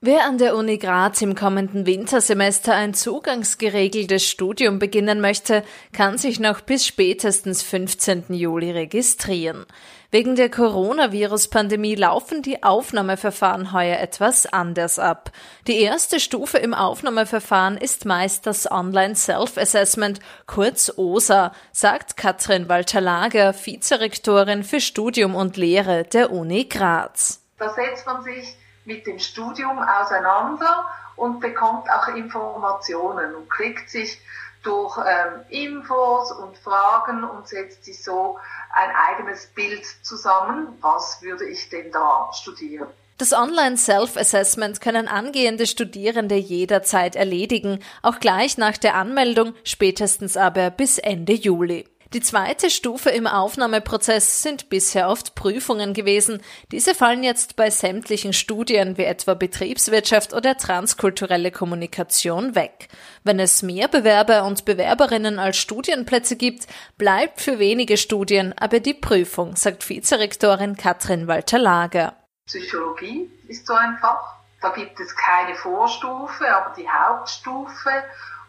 Wer an der Uni Graz im kommenden Wintersemester ein zugangsgeregeltes Studium beginnen möchte, kann sich noch bis spätestens 15. Juli registrieren. Wegen der Coronavirus-Pandemie laufen die Aufnahmeverfahren heuer etwas anders ab. Die erste Stufe im Aufnahmeverfahren ist meist das Online Self-Assessment, kurz OSA, sagt Katrin Walter-Lager, Vizerektorin für Studium und Lehre der Uni Graz. Da setzt man sich mit dem Studium auseinander und bekommt auch Informationen und kriegt sich durch ähm, Infos und Fragen und setzt sich so ein eigenes Bild zusammen, was würde ich denn da studieren. Das Online Self-Assessment können angehende Studierende jederzeit erledigen, auch gleich nach der Anmeldung, spätestens aber bis Ende Juli. Die zweite Stufe im Aufnahmeprozess sind bisher oft Prüfungen gewesen. Diese fallen jetzt bei sämtlichen Studien wie etwa Betriebswirtschaft oder transkulturelle Kommunikation weg. Wenn es mehr Bewerber und Bewerberinnen als Studienplätze gibt, bleibt für wenige Studien aber die Prüfung, sagt Vizerektorin Katrin Walter-Lager. Psychologie ist so ein Fach. Da gibt es keine Vorstufe, aber die Hauptstufe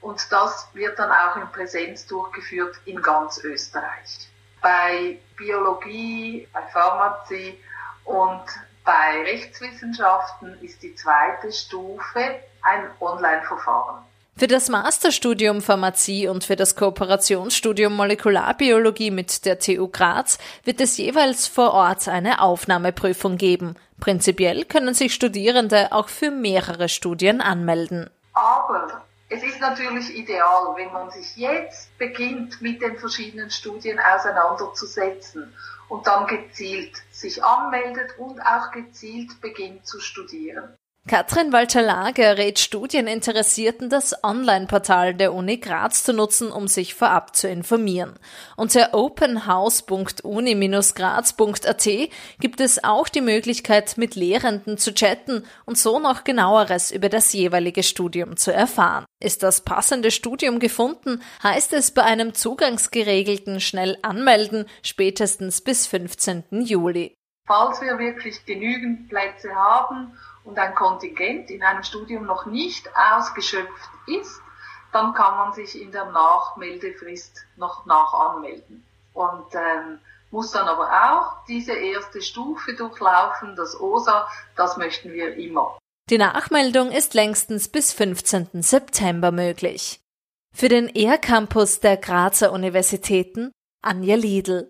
und das wird dann auch in Präsenz durchgeführt in ganz Österreich. Bei Biologie, bei Pharmazie und bei Rechtswissenschaften ist die zweite Stufe ein Online-Verfahren. Für das Masterstudium Pharmazie und für das Kooperationsstudium Molekularbiologie mit der TU Graz wird es jeweils vor Ort eine Aufnahmeprüfung geben. Prinzipiell können sich Studierende auch für mehrere Studien anmelden. Aber es ist natürlich ideal, wenn man sich jetzt beginnt, mit den verschiedenen Studien auseinanderzusetzen und dann gezielt sich anmeldet und auch gezielt beginnt zu studieren. Katrin Walter-Lager rät Studieninteressierten, das Online-Portal der Uni Graz zu nutzen, um sich vorab zu informieren. Unter openhouse.uni-graz.at gibt es auch die Möglichkeit, mit Lehrenden zu chatten und so noch genaueres über das jeweilige Studium zu erfahren. Ist das passende Studium gefunden, heißt es bei einem zugangsgeregelten schnell anmelden, spätestens bis 15. Juli. Falls wir wirklich genügend Plätze haben und ein Kontingent in einem Studium noch nicht ausgeschöpft ist, dann kann man sich in der Nachmeldefrist noch nachanmelden. Und ähm, muss dann aber auch diese erste Stufe durchlaufen, das OSA, das möchten wir immer. Die Nachmeldung ist längstens bis 15. September möglich. Für den ER-Campus der Grazer Universitäten Anja Liedl.